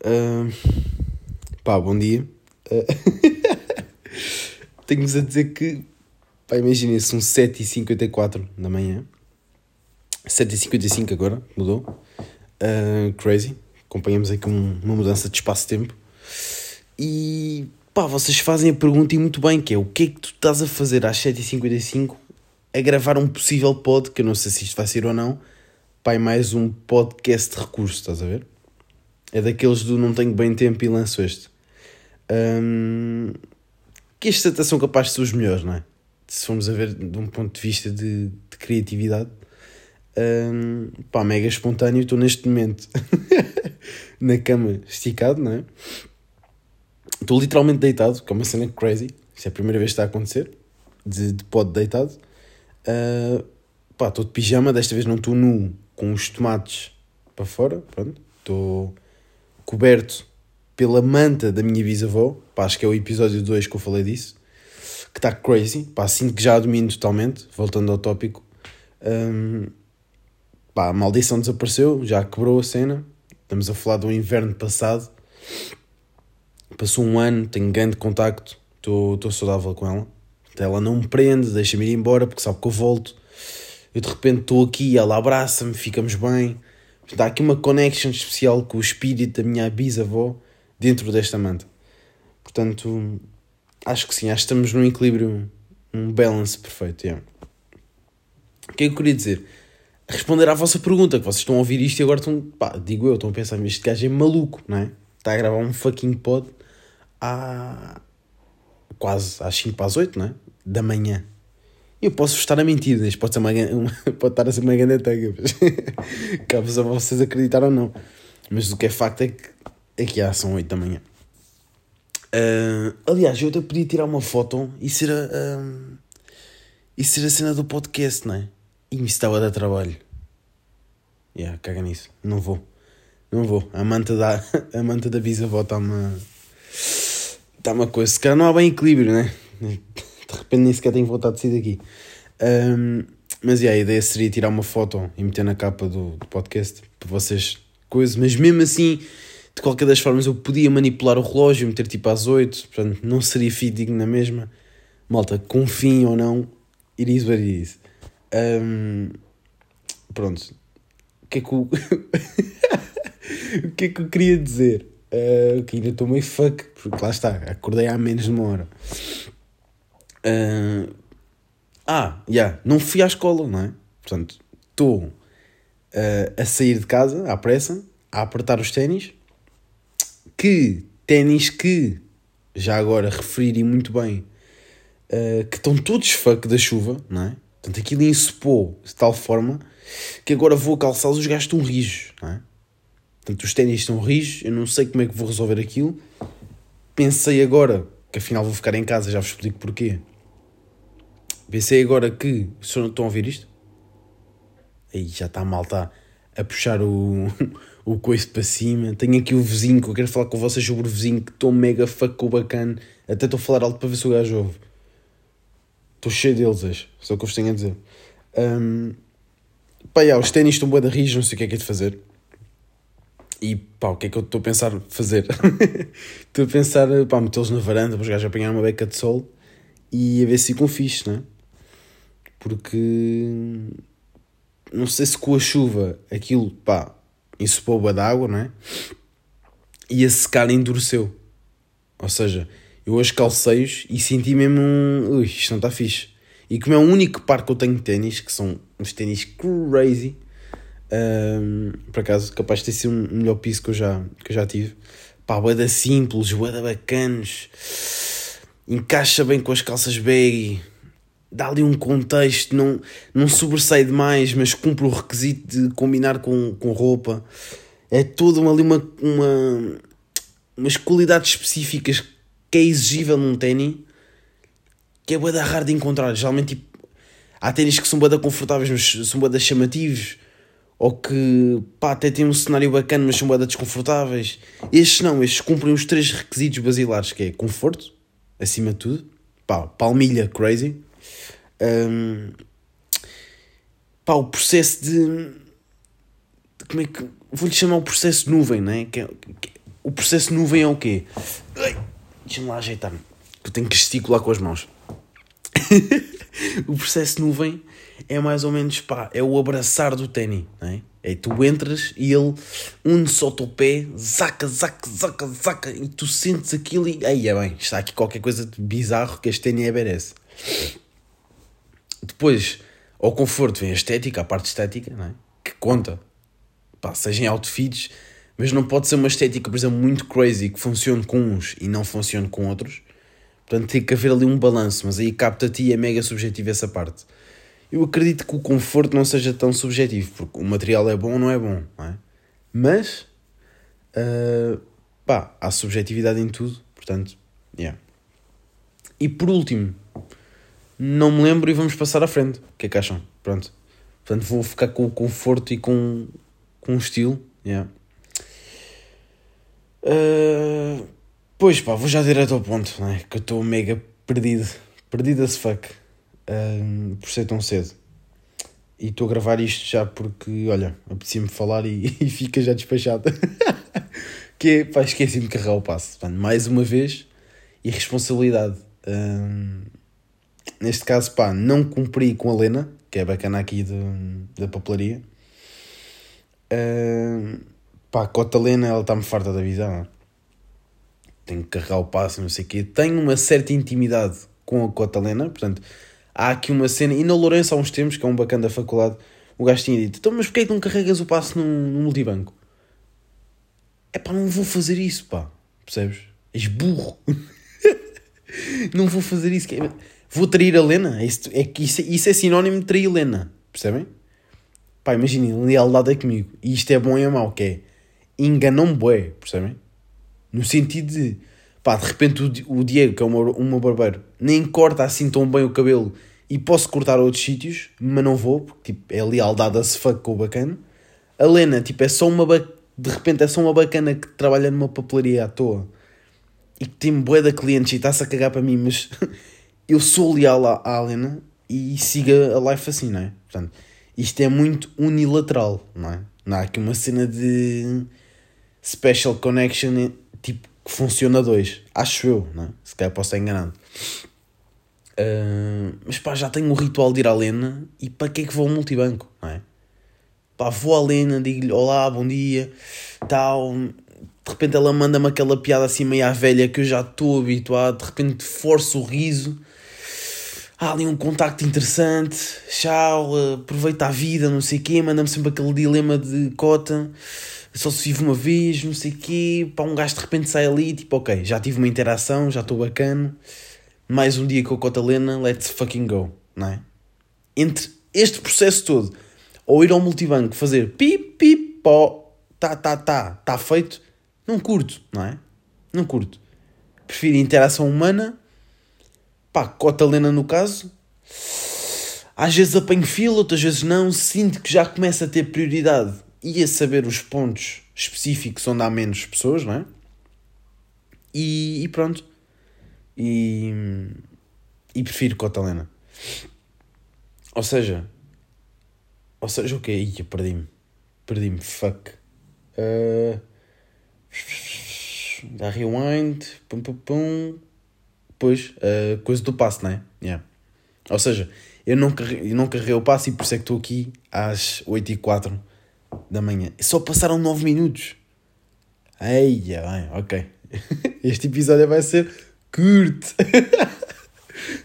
Uh, pá, bom dia. Uh, Tenho-vos a dizer que, pá, imaginem, são 7h54 da manhã. 7h55 agora, mudou. Uh, crazy. Acompanhamos aqui um, uma mudança de espaço-tempo. E, pá, vocês fazem a pergunta e muito bem, que é o que é que tu estás a fazer às 7h55 a gravar um possível pod, que eu não sei se isto vai ser ou não, pá, mais um podcast de recurso, estás a ver? É daqueles do não tenho bem tempo e lanço este. Um, que estes até são capazes de ser os melhores, não é? Se formos a ver de um ponto de vista de, de criatividade. Um, pá, mega espontâneo, estou neste momento na cama esticado, não é? Estou literalmente deitado, que é uma cena crazy. Isto é a primeira vez que está a acontecer. De, de deitado. Uh, pá, estou de pijama, desta vez não estou nu, com os tomates para fora. Pronto, estou coberto pela manta da minha bisavó, pá, acho que é o episódio 2 que eu falei disso, que está crazy, pá, sinto que já a domino totalmente, voltando ao tópico. Um, pá, a maldição desapareceu, já quebrou a cena, estamos a falar do inverno passado, passou um ano, tenho grande contacto, estou saudável com ela, ela não me prende, deixa-me ir embora porque sabe que eu volto, eu de repente estou aqui, ela abraça-me, ficamos bem, Há aqui uma connection especial com o espírito da minha bisavó dentro desta manta. Portanto, acho que sim, acho que estamos num equilíbrio, um balance perfeito. Yeah. O que é que eu queria dizer? Responder à vossa pergunta, que vocês estão a ouvir isto e agora estão, pá, digo eu, estão a pensar, este gajo é maluco, não é? Está a gravar um fucking pod há quase às 5 para as 8, não é? Da manhã. Eu posso estar a mentir, isto pode, ser uma, uma, pode estar a ser uma grande tanga, mas cabe a vocês acreditar ou não. Mas o que é facto é que aqui há são 8 da manhã. Uh, aliás, eu até podia tirar uma foto e ser a, uh, e ser a cena do podcast, não é? E me estava a dar trabalho. Yeah, caga nisso. Não vou. Não vou. A manta da, a manta da bisavó está-me. Está uma coisa. Se calhar não há bem equilíbrio, né? De repente nem sequer tenho vontade de sair daqui. Um, mas yeah, a ideia seria tirar uma foto e meter na capa do, do podcast para vocês coisas, mas mesmo assim, de qualquer das formas, eu podia manipular o relógio, meter tipo às 8, portanto não seria fidedigno na mesma. Malta, confiem ou não, it is what it is. Um, pronto. O que é que o... o que é que eu queria dizer? Uh, que ainda estou meio fuck, porque lá está, acordei há menos de uma hora. Uh, ah, já, yeah, não fui à escola, não é? Portanto, estou uh, a sair de casa à pressa, a apertar os ténis, que ténis que, já agora referi muito bem, uh, que estão todos fuck da chuva, não é? Portanto, aquilo ensopou de tal forma que agora vou calçá-los, os gajos estão rijos, não é? Portanto, os ténis estão rijos, eu não sei como é que vou resolver aquilo. Pensei agora que afinal vou ficar em casa, já vos explico porquê. Pensei agora que. Estão a ouvir isto? Aí já está mal, está a puxar o, o coice para cima. Tenho aqui o vizinho que eu quero falar com vocês sobre o vizinho que estou mega fuck bacana. Até estou a falar alto para ver se o gajo ouve. Estou cheio deles hoje, só que eu vos tenho a dizer. Um, pá, já, os ténis estão boa da rija, não sei o que é que é de fazer. E pá, o que é que eu estou a pensar fazer? estou a pensar, pá, metê-los na varanda para os gajos apanhar uma beca de sol e a ver se ficam fixe, não é? Porque não sei se com a chuva aquilo, pá, ensopou a d'água, não é? E a secar endureceu. Ou seja, eu hoje calcei-os e senti mesmo um. Ui, isto não está fixe. E como é o único par que eu tenho de ténis, que são uns ténis crazy, um, por acaso, capaz de ter sido o melhor piso que eu já, que eu já tive. Pá, boeda simples, boeda bacanos, encaixa bem com as calças baggy dá ali um contexto, não, não sobressai demais, mas cumpre o requisito de combinar com, com roupa. É tudo ali uma, uma, umas qualidades específicas que é exigível num ténis que é da raro de encontrar. Geralmente tipo, há ténis que são boa confortáveis, mas são boa chamativos. Ou que pá, até tem um cenário bacana, mas são boa desconfortáveis. Estes não, estes cumprem os três requisitos basilares, que é conforto, acima de tudo. Pá, palmilha crazy um, pá, o processo de, como é que vou-lhe chamar o processo nuvem, não é? Que, é, o processo nuvem é o quê? Deixa-me lá ajeitar-me, que eu tenho que gesticular com as mãos. o processo nuvem é mais ou menos, pá, é o abraçar do ténis, não é? É tu entras e ele une só o pé, zaca, zaca, zaca, zaca, e tu sentes aquilo e. Aí é bem, está aqui qualquer coisa de bizarro que este ténis merece. Depois, ao conforto vem a estética, a parte estética, não é? Que conta. Pá, seja em outfits, mas não pode ser uma estética, por exemplo, muito crazy que funcione com uns e não funcione com outros. Portanto, tem que haver ali um balanço, mas aí capta-te e é mega subjetivo essa parte. Eu acredito que o conforto não seja tão subjetivo, porque o material é bom ou não é bom, não é? Mas, uh, pá, há subjetividade em tudo, portanto, yeah. E por último, não me lembro e vamos passar à frente. O que é que acham? Pronto. Portanto, vou ficar com o conforto e com, com o estilo, yeah. Uh, pois pá, vou já direto ao ponto, não é? Que eu estou mega perdido. Perdido as fuck um, por ser tão cedo. E estou a gravar isto já porque, olha, apetecia-me falar e, e fica já despachado. que é, pá, esqueci-me de carregar o passo. mais uma vez, irresponsabilidade. Um, neste caso, pá, não cumpri com a Lena, que é bacana aqui de, da papelaria. Um, pá, a cota Lena, ela está-me farta da visão. Tenho que carregar o passo, não sei o quê. Tenho uma certa intimidade com a cota Lena, portanto há aqui uma cena, e na Lourenço há uns tempos, que é um bacana da faculdade, o gajo tinha dito, então mas porquê é que não carregas o passo no, no multibanco? É pá, não vou fazer isso, pá, percebes? És burro. não vou fazer isso. É, vou trair a Lena? É isso, é, isso, isso é sinónimo de trair a Lena, percebem? Pá, imaginem, lealdade é comigo. E isto é bom e é mau, que é enganam-me bué, percebem? No sentido de pá, de repente o, o Diego, que é o meu barbeiro, nem corta assim tão bem o cabelo e posso cortar a outros sítios, mas não vou, porque tipo, é lealdade a se fuck com o bacana. A Lena, tipo, é só uma de repente é só uma bacana que trabalha numa papelaria à toa e que tem bué de clientes e está-se a cagar para mim, mas eu sou leal à, Lena e siga a life assim, não é? Portanto, isto é muito unilateral, não é? Não há aqui uma cena de special connection, tipo, que funciona dois. Acho eu, não é? Se calhar posso estar enganado. Uh, mas pá, já tenho o ritual de ir à Lena e para que é que vou ao multibanco, não é? Pá, vou à Lena, digo-lhe olá, bom dia, tal. De repente ela manda-me aquela piada assim meio à velha que eu já estou habituado. De repente forço o riso. Há ali um contacto interessante. Tchau, aproveita a vida, não sei o quê. Manda-me sempre aquele dilema de cota só se vive uma vez, não sei o quê, pá, um gajo de repente sai ali, tipo, ok, já tive uma interação, já estou bacana, mais um dia com a Cotalena, let's fucking go, não é? Entre este processo todo, ou ir ao multibanco fazer pi, pi, pó, tá, tá, tá, tá feito, não curto, não é? Não curto. Prefiro interação humana, pá, Cotalena no caso, às vezes apanho fila, outras vezes não, sinto que já começa a ter prioridade ia saber os pontos específicos onde há menos pessoas, não é? E, e pronto. E, e prefiro Cotalena. Ou seja, ou seja, o que okay, Ia, perdi-me. Perdi-me, fuck. Uh, dá rewind, pum pum pum. Depois, uh, coisa do passo, não é? Yeah. Ou seja, eu não, carreguei, eu não carreguei o passo e por isso é que estou aqui às 8 e 4 da manhã. Só passaram 9 minutos. Eia, bem, ok. Este episódio vai ser curto.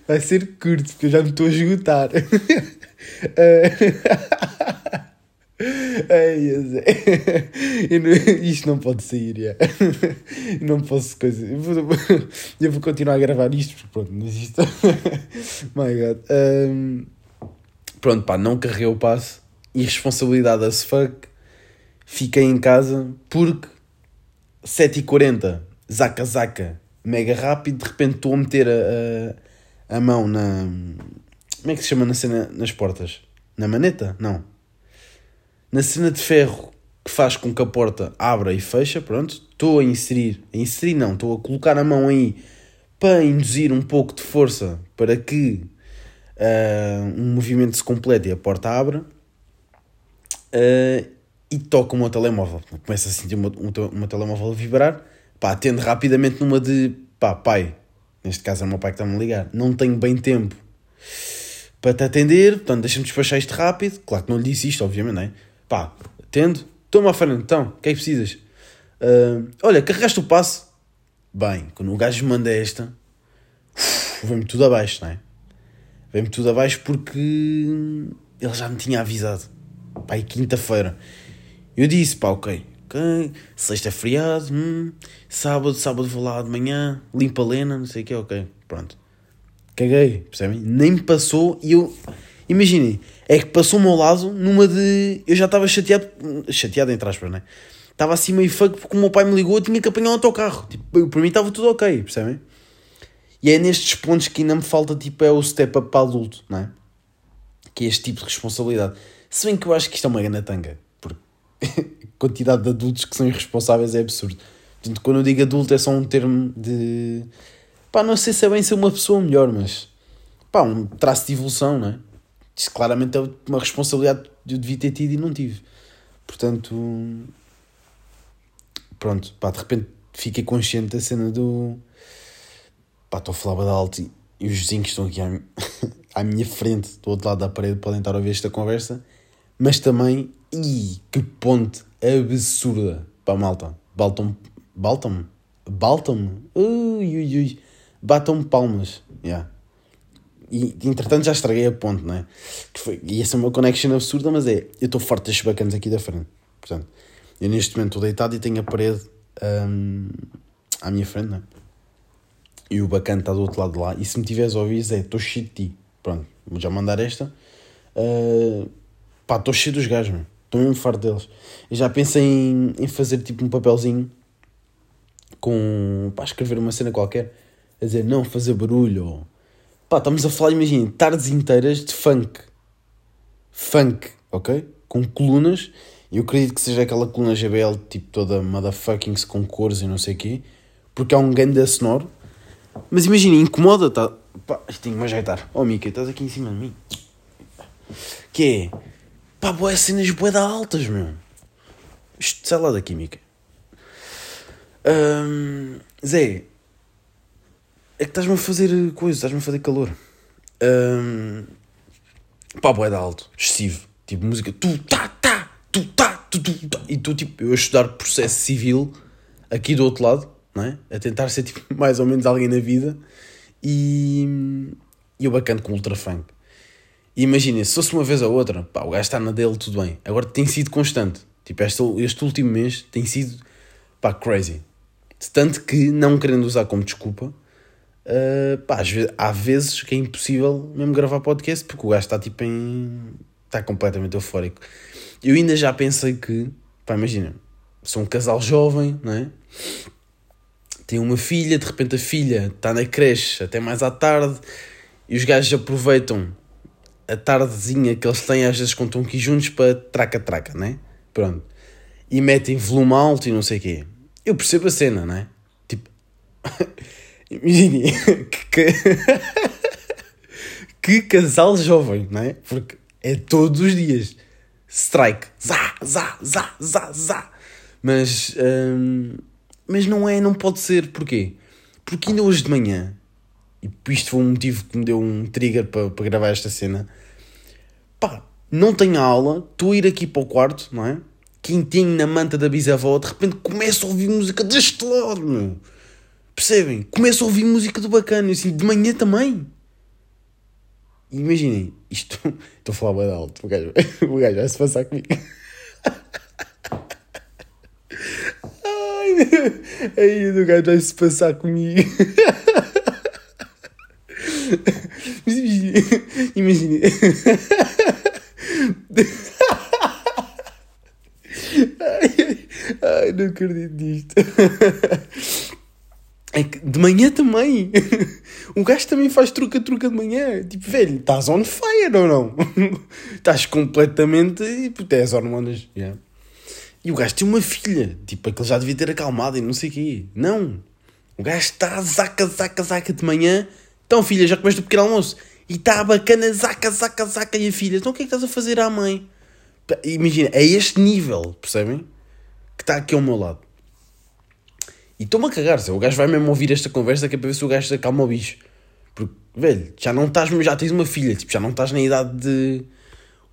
Vai ser curto, porque eu já me estou a esgotar. Ai, isto não pode sair, já. não posso coisa. Eu vou, eu vou continuar a gravar isto, porque pronto, mas isto. My God. Um, pronto, pá, não carreguei o passo irresponsabilidade as fuck, fiquei em casa porque 7h40, zaca zaca, mega rápido, de repente estou a meter a, a, a, mão na. Como é que se chama na cena nas portas? Na maneta? Não. Na cena de ferro que faz com que a porta abra e fecha, pronto, estou a inserir, a inserir não, estou a colocar a mão aí para induzir um pouco de força para que uh, um movimento se complete e a porta abra. Uh, e toca o meu telemóvel. Começa a sentir o meu, o meu telemóvel a vibrar, pá, atendo rapidamente numa de, pá, pai, neste caso é o meu pai que está-me a ligar, não tenho bem tempo para te atender, portanto deixa-me despachar isto rápido. Claro que não lhe disse isto, obviamente, não é? Pá, atendo, toma à frente, então, o que é que precisas? Uh, olha, carregaste o passo? Bem, quando o gajo manda esta, vem-me tudo abaixo, não é? Vem-me tudo abaixo porque ele já me tinha avisado. Pá, e quinta-feira. Eu disse, pá, ok, ok, sexta é feriado, hum, sábado, sábado vou lá de manhã, limpa a lena, não sei o que, ok, pronto. Caguei, percebem? Nem me passou e eu. Imaginem, é que passou-me ao lado numa de. Eu já estava chateado, chateado entre aspas, né? Estava assim meio fuck porque o meu pai me ligou eu tinha que apanhar o autocarro. Tipo, para mim estava tudo ok, percebem? E é nestes pontos que ainda me falta, tipo, é o step up para adulto, não é? Que é este tipo de responsabilidade. Se bem que eu acho que isto é uma grande tanga, porque a quantidade de adultos que são irresponsáveis é absurdo. Portanto, quando eu digo adulto é só um termo de Pá, não sei se é bem ser uma pessoa melhor, mas pá, um traço de evolução, não é? Isso claramente é uma responsabilidade que eu devia ter tido e não tive. Portanto, pronto, pá, de repente fiquei consciente da cena do pá, estou a falar alto e, os vizinhos estão aqui à, à, minha frente, do outro lado da parede, podem estar a ouvir esta conversa, mas também, e que ponte absurda para malta. Baltam, Baltam, Baltam, ui, ui, ui batam palmas. Yeah. E entretanto já estraguei a ponte, não é? Que foi, e essa é uma connection absurda, mas é, eu estou forte destes bacanas aqui da frente. Portanto, eu neste momento estou deitado e tenho a parede um, à minha frente, não é? E o bacana está do outro lado de lá. E se me tiveres a ouvir, é, estou cheio de ti. Pronto, vou já mandar esta. Uh, pá, estou cheio dos gajos, mano. Estou mesmo farto deles. Eu já pensei em, em fazer tipo um papelzinho com. para escrever uma cena qualquer a dizer não fazer barulho. Ou... Pá, estamos a falar, imagina, tardes inteiras de funk. Funk, ok? Com colunas. E eu acredito que seja aquela coluna GBL tipo toda motherfucking com cores e não sei o quê. Porque há um ganda sonoro. Mas imagina, incomoda, tá? Pá, tenho que me ajeitar. Oh, Mika, estás aqui em cima de mim. Que é? Pá, boé cenas boé da altas, meu. Isto, sai lá daqui, Mika. Um, Zé, é que estás-me a fazer coisa, estás-me a fazer calor. Um, pá, boé da alto, excessivo. Tipo, música, tu tá, tá, tu tá, tu, tu, tá. E tu, tipo, eu a estudar processo civil aqui do outro lado, não é? A tentar ser, tipo, mais ou menos alguém na vida. E, e eu bacana com ultra funk. E imaginem, se fosse uma vez ou outra, pá, o gajo está na dele, tudo bem. Agora tem sido constante. Tipo, este, este último mês tem sido, pá, crazy. Tanto que, não querendo usar como desculpa, Uh, pá, vezes, há vezes que é impossível mesmo gravar podcast porque o gajo está tipo em. está completamente eufórico. Eu ainda já pensei que, pá, imagina, sou um casal jovem, não é? Tem uma filha, de repente a filha está na creche até mais à tarde e os gajos aproveitam a tardezinha que eles têm às vezes estão aqui juntos para traca-traca, não é? Pronto. E metem volume alto e não sei o quê. Eu percebo a cena, não é? Tipo. Imagine que, que casal jovem, não é? Porque é todos os dias strike, zá, zá, zá, zá, zá. Mas, hum, mas não é, não pode ser. Porquê? Porque ainda hoje de manhã, e isto foi um motivo que me deu um trigger para, para gravar esta cena, pá, não tenho aula, estou a ir aqui para o quarto, não é? Quintinho na manta da bisavó, de repente começo a ouvir música deste meu. Percebem? Começo a ouvir música do bacana, assim, de manhã também. Imaginem, isto. Estou a falar bem alto, o gajo, o gajo vai se passar comigo. Ai, aí o gajo vai se passar comigo. Mas imaginem, imaginem. Ai, ai, não acredito nisto. É de manhã também. o gajo também faz truca-truca de manhã. Tipo, velho, estás on fire ou não? estás completamente. Tipo, tens hormonas. Yeah. E o gajo tem uma filha. Tipo, aquele já devia ter acalmado e não sei o quê. Não. O gajo está zaca, zaca, zaca de manhã. Então, filha, já comeste o pequeno almoço. E está bacana, zaca, zaca, zaca. E a filha, então o que é que estás a fazer à mãe? Imagina, é este nível, percebem? Que está aqui ao meu lado. E estou-me a cagar, o gajo vai mesmo ouvir esta conversa que é para ver se o gajo se acalma o bicho. Porque, velho, já não estás, já tens uma filha, tipo, já não estás na idade de.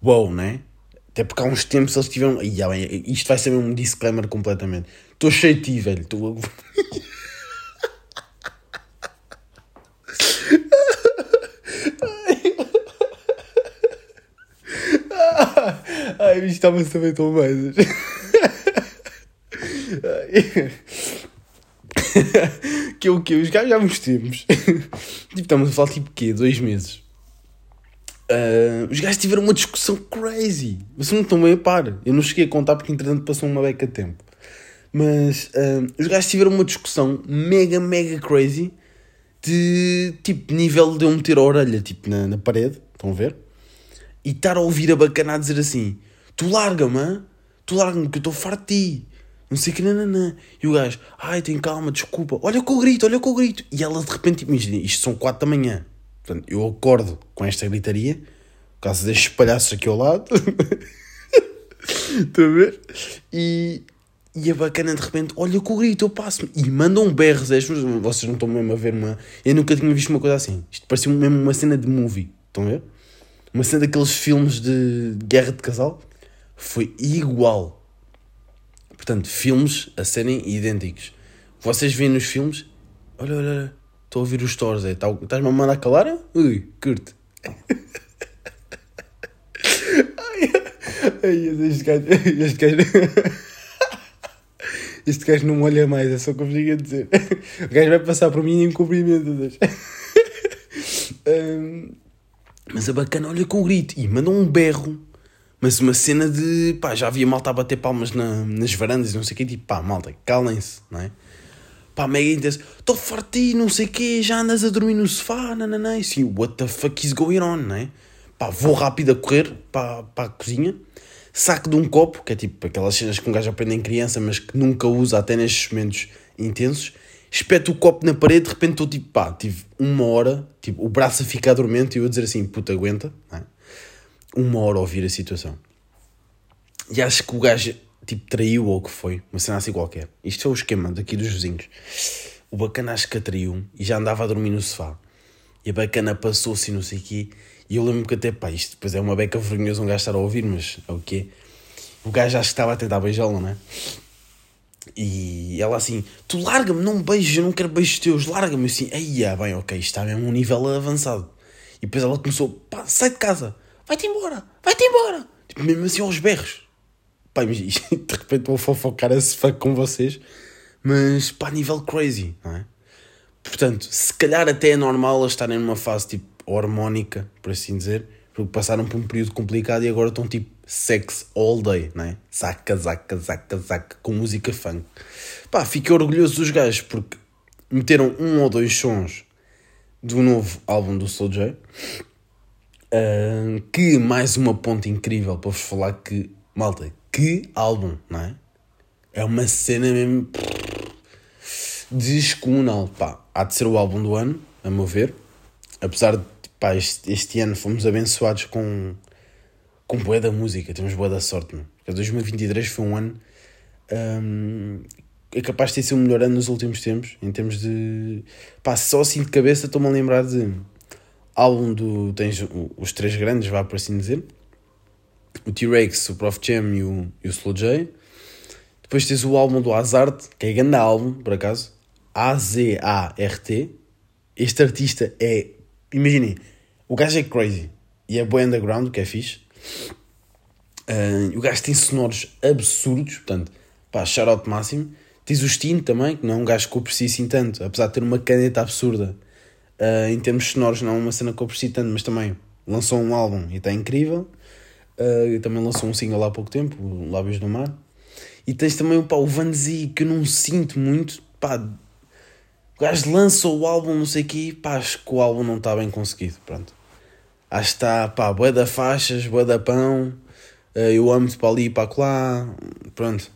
Wow, né? Até porque há uns tempos eles tiveram. Isto vai ser um disclaimer completamente. Estou cheio de ti, velho. Estou. Ai, isto estava a saber tão mais. que o que Os gajos já uns tempos. tipo, estamos a falar tipo quê? Dois meses. Uh, os gajos tiveram uma discussão crazy. Vocês não estão bem a par. Eu não cheguei a contar porque entretanto passou uma beca de tempo. Mas uh, os gajos tiveram uma discussão mega, mega crazy de tipo nível de eu meter a orelha tipo, na, na parede. Estão a ver? E estar a ouvir a bacana a dizer assim: Tu larga-me, tu larga-me que eu estou farto de ti não sei que, nananã. E o gajo, ai, tem calma, desculpa, olha com o grito, olha com o grito. E ela de repente, imagina, isto são 4 da manhã. Portanto, eu acordo com esta gritaria, por causa destes palhaços aqui ao lado. Estão a ver? E, e a bacana de repente, olha com o grito, eu passo-me. E manda um berro, vocês não estão mesmo a ver uma. Eu nunca tinha visto uma coisa assim. Isto parecia mesmo uma cena de movie. Estão a ver? Uma cena daqueles filmes de guerra de casal. Foi igual. Portanto, filmes a serem idênticos. Vocês veem nos filmes, olha, olha, olha, estou a ouvir os stories, é, tá, estás-me a mandar calar? Ui, curte. ai, este gajo, este gajo, este gajo não me olha mais, é só o que eu vos a dizer. O gajo vai passar por mim em cumprimento. um, mas a bacana olha com o grito e manda um berro mas uma cena de pá, já havia malta a bater palmas na, nas varandas e não sei o quê, tipo pá, malta, calem-se, não é? Pá, mega intenso, estou forte não sei o quê, já andas a dormir no sofá, nananã, e assim, what the fuck is going on, não é? Pá, vou rápido a correr para, para a cozinha, saco de um copo, que é tipo aquelas cenas que um gajo aprende em criança, mas que nunca usa até nestes momentos intensos, espeto o copo na parede, de repente estou tipo, pá, tive uma hora, tipo, o braço a ficar dormente e eu a dizer assim, puta, aguenta, não é? Uma hora a ouvir a situação. E acho que o gajo, tipo, traiu ou o que foi, uma cena assim qualquer. Isto foi o esquema daqui dos vizinhos. O bacana acho que atraiu e já andava a dormir no sofá. E a bacana passou-se não sei o quê. E eu lembro que até, pá, isto depois é uma beca vergonhosa um gajo estar a ouvir, mas é o quê? O gajo acho que estava a tentar beijá-la, não é? E ela assim, tu larga-me, não me beijes, eu não quero beijos teus, larga-me. assim, aí, bem, ok, isto está mesmo um nível avançado. E depois ela começou, pá, sai de casa vai-te embora, vai-te embora. Tipo, mesmo assim aos berros. Pá, mas de repente vou fofocar esse fuck com vocês, mas pá, nível crazy, não é? Portanto, se calhar até é normal elas estarem numa fase tipo hormónica, por assim dizer, porque passaram por um período complicado e agora estão tipo sex all day, não é? Zaca, zaca, zaca, zaca, com música funk. Pá, fiquei orgulhoso dos gajos porque meteram um ou dois sons do novo álbum do Soul J Que mais uma ponta incrível para vos falar que, malta, que álbum, não é? É uma cena mesmo descomunal. Pá, há de ser o álbum do ano, a meu ver. Apesar de, pá, este, este ano fomos abençoados com, com boa da música, temos boa da sorte, meu. Porque 2023 foi um ano. Um, é capaz de ter sido o melhor ano nos últimos tempos, em termos de. pá, só assim de cabeça estou-me a lembrar de álbum do. Tens os três grandes, vá por assim dizer. O T-Rex, o Prof Jam e o, e o Slow J. Depois tens o álbum do Hazard, que é grande álbum, por acaso. A-Z-A-R-T. Este artista é. Imaginem, o gajo é crazy. E é boy underground, que é fixe. Uh, o gajo tem sonoros absurdos, portanto, pá, shout out máximo. Tens o Steam também, que não é um gajo que eu aprecio assim tanto, apesar de ter uma caneta absurda Uh, em termos sonoros, não é uma cena que eu aprecio tanto, mas também lançou um álbum e está incrível. Uh, também lançou um single há pouco tempo, Lábios do Mar. E tens também pá, o Van Zee, que eu não sinto muito. Pá, o gajo lançou o álbum, não sei o quê, pá, acho que o álbum não está bem conseguido. Pronto. Acho que está, pá, boa da faixas, boa da pão. Uh, eu amo-te para ali e para lá. Pronto.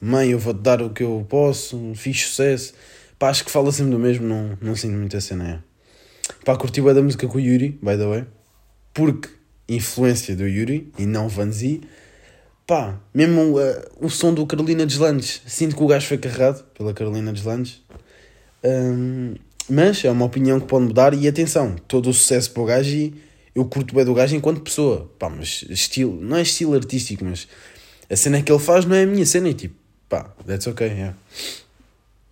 Mãe, eu vou-te dar o que eu posso. Fiz sucesso. Pá, acho que fala sempre do mesmo, não, não sinto muita cena. É. Pá, curti bem da música com o Yuri, by the way, porque influência do Yuri e não Vanzi. pá, mesmo uh, o som do Carolina Deslandes, sinto que o gajo foi carregado pela Carolina Deslandes. Um, mas é uma opinião que pode mudar e atenção, todo o sucesso para o gajo e eu curto bem do gajo enquanto pessoa. Pá, mas estilo, não é estilo artístico, mas a cena que ele faz não é a minha cena e tipo, pá, that's ok, yeah.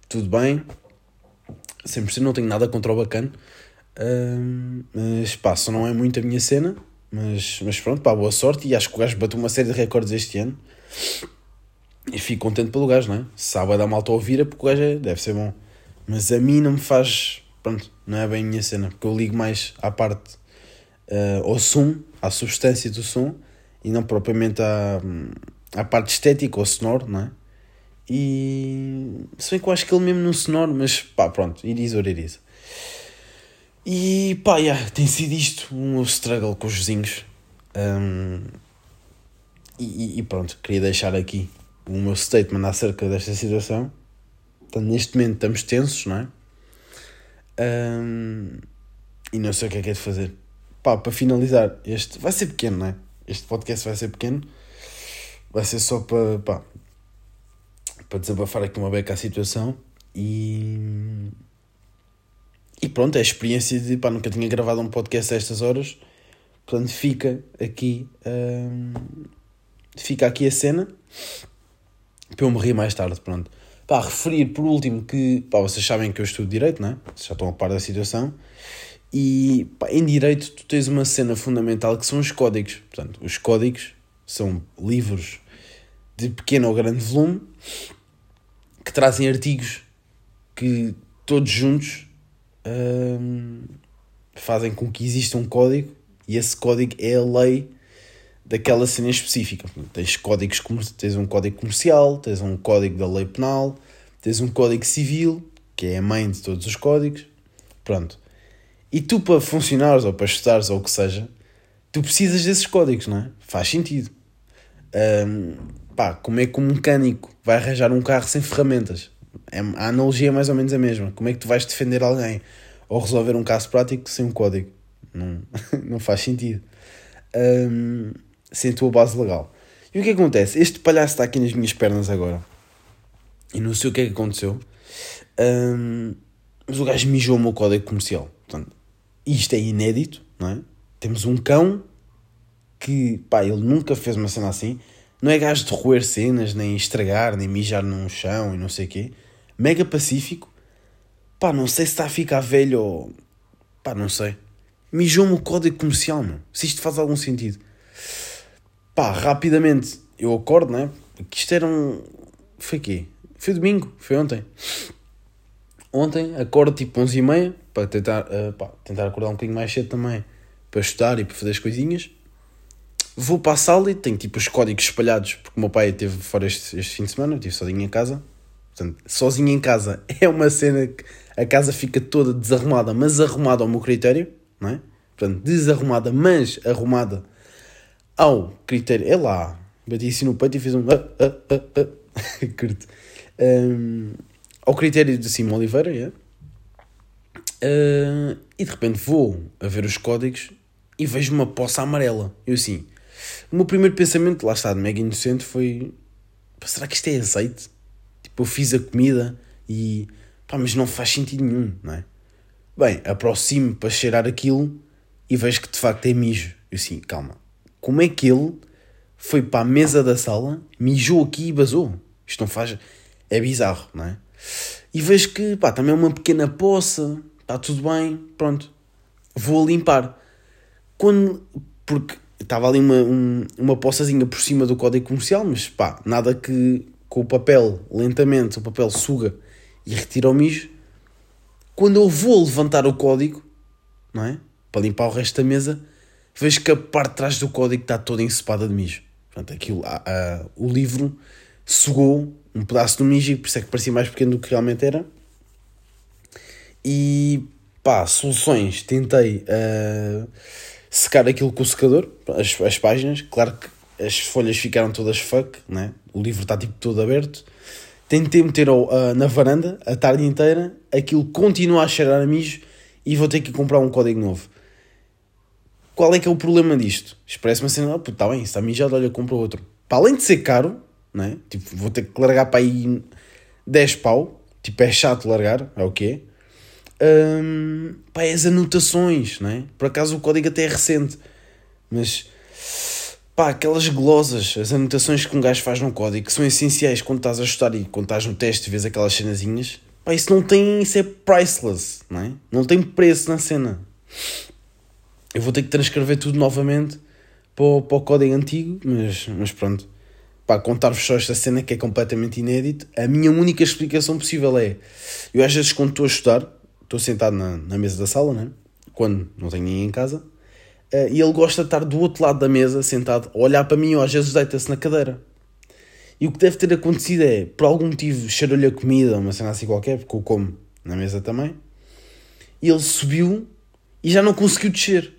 Tudo bem, 100% não tenho nada contra o bacana, um, mas pá, só não é muito a minha cena mas, mas pronto, pá, boa sorte. E acho que o gajo bateu uma série de recordes este ano. E fico contente pelo gajo, não é? Sabe a malta a ouvir é porque o gajo é, deve ser bom. Mas a mim não me faz. Pronto, não é bem a minha cena. Porque eu ligo mais à parte. Uh, ao som, à substância do som. E não propriamente à, à parte estética ou sonoro, não é? E. Se bem que eu acho que ele mesmo no sonoro, mas pá, pronto, iris or iris. E pá, yeah, tem sido isto um meu struggle com os vizinhos. Um, e, e, pronto, queria deixar aqui o meu statement acerca desta situação. Neste momento estamos tensos, não é? Um, e não sei o que é que é de fazer. Pá, para finalizar, este vai ser pequeno, não é? Este podcast vai ser pequeno. Vai ser só para, pá, para desabafar aqui uma beca a situação. E e pronto, é a experiência de pá, nunca tinha gravado um podcast a estas horas, portanto fica aqui hum, fica aqui a cena para eu morrer mais tarde, pronto. Pá, referir por último que pá, vocês sabem que eu estudo Direito, né? Vocês já estão a par da situação. E pá, em Direito tu tens uma cena fundamental que são os códigos. Portanto, os códigos são livros de pequeno ou grande volume que trazem artigos que todos juntos fazem com que exista um código e esse código é a lei daquela cena específica. Tens códigos, tens um código comercial, tens um código da lei penal, tens um código civil, que é a mãe de todos os códigos. Pronto. E tu, para funcionares ou para estudares ou o que seja, tu precisas desses códigos, não é? Faz sentido. Um, pá, como é que um mecânico vai arranjar um carro sem ferramentas? É, a analogia é mais ou menos a mesma. Como é que tu vais defender alguém ou resolver um caso prático sem um código? Não, não faz sentido. Um, sem a tua base legal. E o que acontece? Este palhaço está aqui nas minhas pernas agora. E não sei o que é que aconteceu. Um, mas o gajo mijou o meu código comercial. Portanto, isto é inédito, não é? Temos um cão que, pá, ele nunca fez uma cena assim. Não é gajo de roer cenas, nem estragar, nem mijar num chão e não sei o quê mega pacífico. Pá, não sei se está a ficar velho ou. pá, não sei. Mijou-me o código comercial, meu. Se isto faz algum sentido. Pá, rapidamente eu acordo, né? Que isto era um. Foi quê? Foi domingo, foi ontem. Ontem acordo tipo 11 e meia para tentar, uh, pá, tentar acordar um bocadinho mais cedo também para estudar e para fazer as coisinhas. Vou para a sala e tenho tipo os códigos espalhados porque o meu pai esteve fora este, este fim de semana, estive sozinho em casa Portanto, sozinho em casa é uma cena que a casa fica toda desarrumada, mas arrumada ao meu critério, não é? Portanto, desarrumada, mas arrumada ao critério. É lá, bati assim no peito e fiz um. Ah, ah, ah, ah. Curto. Um, ao critério de Simão Oliveira, é? Uh, e de repente vou a ver os códigos e vejo uma poça amarela. Eu assim, o meu primeiro pensamento, lá está, de mega inocente, foi: será que isto é azeite? Tipo, eu fiz a comida e. pá, mas não faz sentido nenhum, não é? Bem, aproximo para cheirar aquilo e vejo que de facto é mijo. Eu assim, calma, como é que ele foi para a mesa da sala, mijou aqui e basou? Isto não faz. É bizarro, não é? E vejo que, pá, também é uma pequena poça, está tudo bem, pronto. Vou limpar. Quando. Porque estava ali uma, um, uma poçazinha por cima do código comercial, mas pá, nada que com o papel, lentamente, o papel suga e retira o mijo. Quando eu vou levantar o código, não é? Para limpar o resto da mesa, vejo que a parte de trás do código está toda ensopada de mijo. Portanto, aquilo, a, a, o livro sugou um pedaço do mijo e por isso é que parecia mais pequeno do que realmente era. E pá, soluções. Tentei uh, secar aquilo com o secador, as, as páginas. Claro que as folhas ficaram todas fuck, né? o livro está tipo todo aberto. Tentei meter uh, na varanda a tarde inteira, aquilo continua a cheirar a mijo e vou ter que comprar um código novo. Qual é que é o problema disto? Expressa-me assim, ah, está bem, está mijado, olha, compra outro. para além de ser caro, não é? Tipo, vou ter que largar para aí 10 pau. Tipo, é chato largar, é o quê? Um, pá, é as anotações, não é? Por acaso o código até é recente, mas pá, aquelas glosas, as anotações que um gajo faz no código que são essenciais quando estás a ajustar e quando estás no teste e vês aquelas cenazinhas, pá, isso não tem, isso é priceless, não é? Não tem preço na cena. Eu vou ter que transcrever tudo novamente para o, para o código antigo, mas, mas pronto. Pá, contar-vos só esta cena que é completamente inédito. A minha única explicação possível é: eu às vezes, quando estou a estudar, estou sentado na, na mesa da sala, né? quando não tenho ninguém em casa, uh, e ele gosta de estar do outro lado da mesa, sentado, a olhar para mim, ou às vezes deita-se na cadeira. E o que deve ter acontecido é, por algum motivo, cheirou-lhe a comida, uma cena assim qualquer, porque eu como na mesa também, e ele subiu e já não conseguiu descer.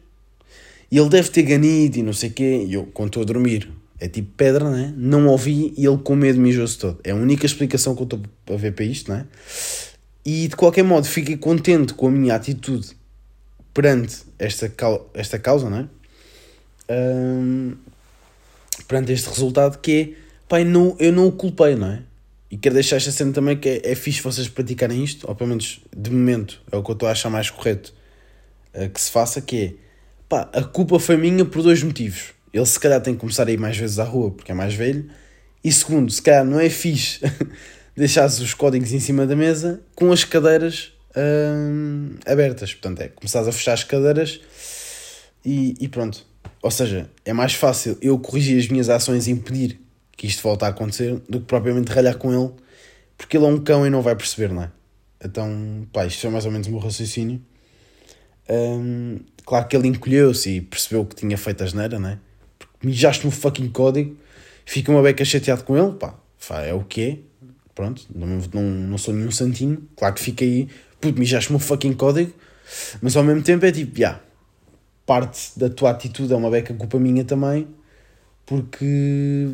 E ele deve ter ganido e não sei o quê, e eu, quando estou a dormir, é tipo pedra, né? Não ouvi e ele com medo mijou-se todo. É a única explicação que eu estou a ver para isto, né? E de qualquer modo fiquei contente com a minha atitude perante esta, esta causa, não é? Um, perante este resultado que é, pai, não, eu não o culpei, não é? E quero deixar esta cena também que é, é fixe vocês praticarem isto, ou pelo menos de momento é o que eu estou a achar mais correto uh, que se faça, que é, pá, a culpa foi minha por dois motivos. Ele se calhar tem que começar a ir mais vezes à rua porque é mais velho, e segundo, se calhar não é fixe deixares os códigos em cima da mesa com as cadeiras hum, abertas. Portanto, é começares a fechar as cadeiras e, e, pronto. Ou seja, é mais fácil eu corrigir as minhas ações e impedir que isto volte a acontecer do que propriamente ralhar com ele, porque ele é um cão e não vai perceber, não é? Então, pá, isto é mais ou menos o meu raciocínio. Hum, claro que ele encolheu-se e percebeu que tinha feito a geneira, não é? Porque mijaste no fucking código, fica uma beca chateado com ele, pá, é o que é pronto, não, não, não sou nenhum santinho, claro que fica aí, puto, mijaste-me um fucking código, mas ao mesmo tempo é tipo, já, yeah, parte da tua atitude é uma beca culpa minha também, porque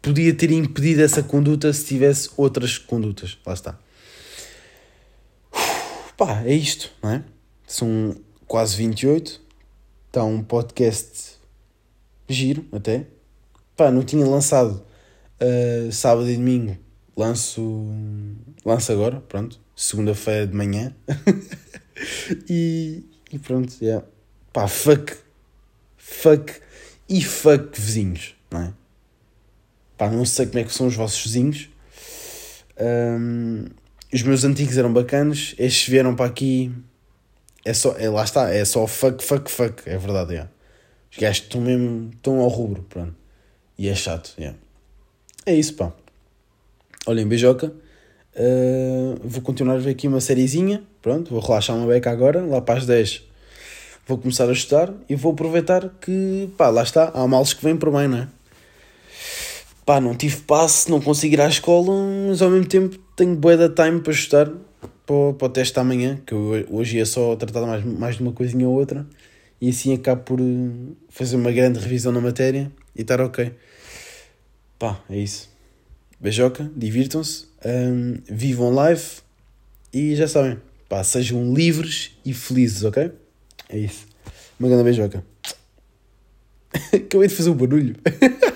podia ter impedido essa conduta se tivesse outras condutas, lá está. Uf, pá, é isto, não é? São quase 28, está um podcast giro até, pá, não tinha lançado uh, sábado e domingo lanço, lanço agora, pronto, segunda-feira de manhã. e, e pronto, yeah. pá, fuck, fuck e fuck vizinhos, não é? Pá, não sei como é que são os vossos vizinhos. Um, os meus antigos eram bacanas, estes vieram para aqui. É só, é, lá está, é só fuck, fuck, fuck, é verdade, yeah. Os gajos estão mesmo, estão ao rubro, pronto. E é chato, yeah. É isso, pá. Olhem, beijoca. Uh, vou continuar a ver aqui uma sériezinha. Pronto, vou relaxar uma beca agora. Lá para as 10 vou começar a estudar e vou aproveitar que, pá, lá está. Há males que vêm por bem, não é? Pá, não tive passe, não consigo ir à escola, mas ao mesmo tempo tenho bué da time para estudar para, para o teste amanhã, que hoje ia só tratar mais, mais de uma coisinha ou outra, e assim acabo por eh, fazer uma grande revisão na matéria e estar ok. Pá, é isso. Beijoca, divirtam-se, um, vivam live e já sabem, pá, sejam livres e felizes, ok? É isso. Uma grande beijoca. Acabei de fazer um barulho.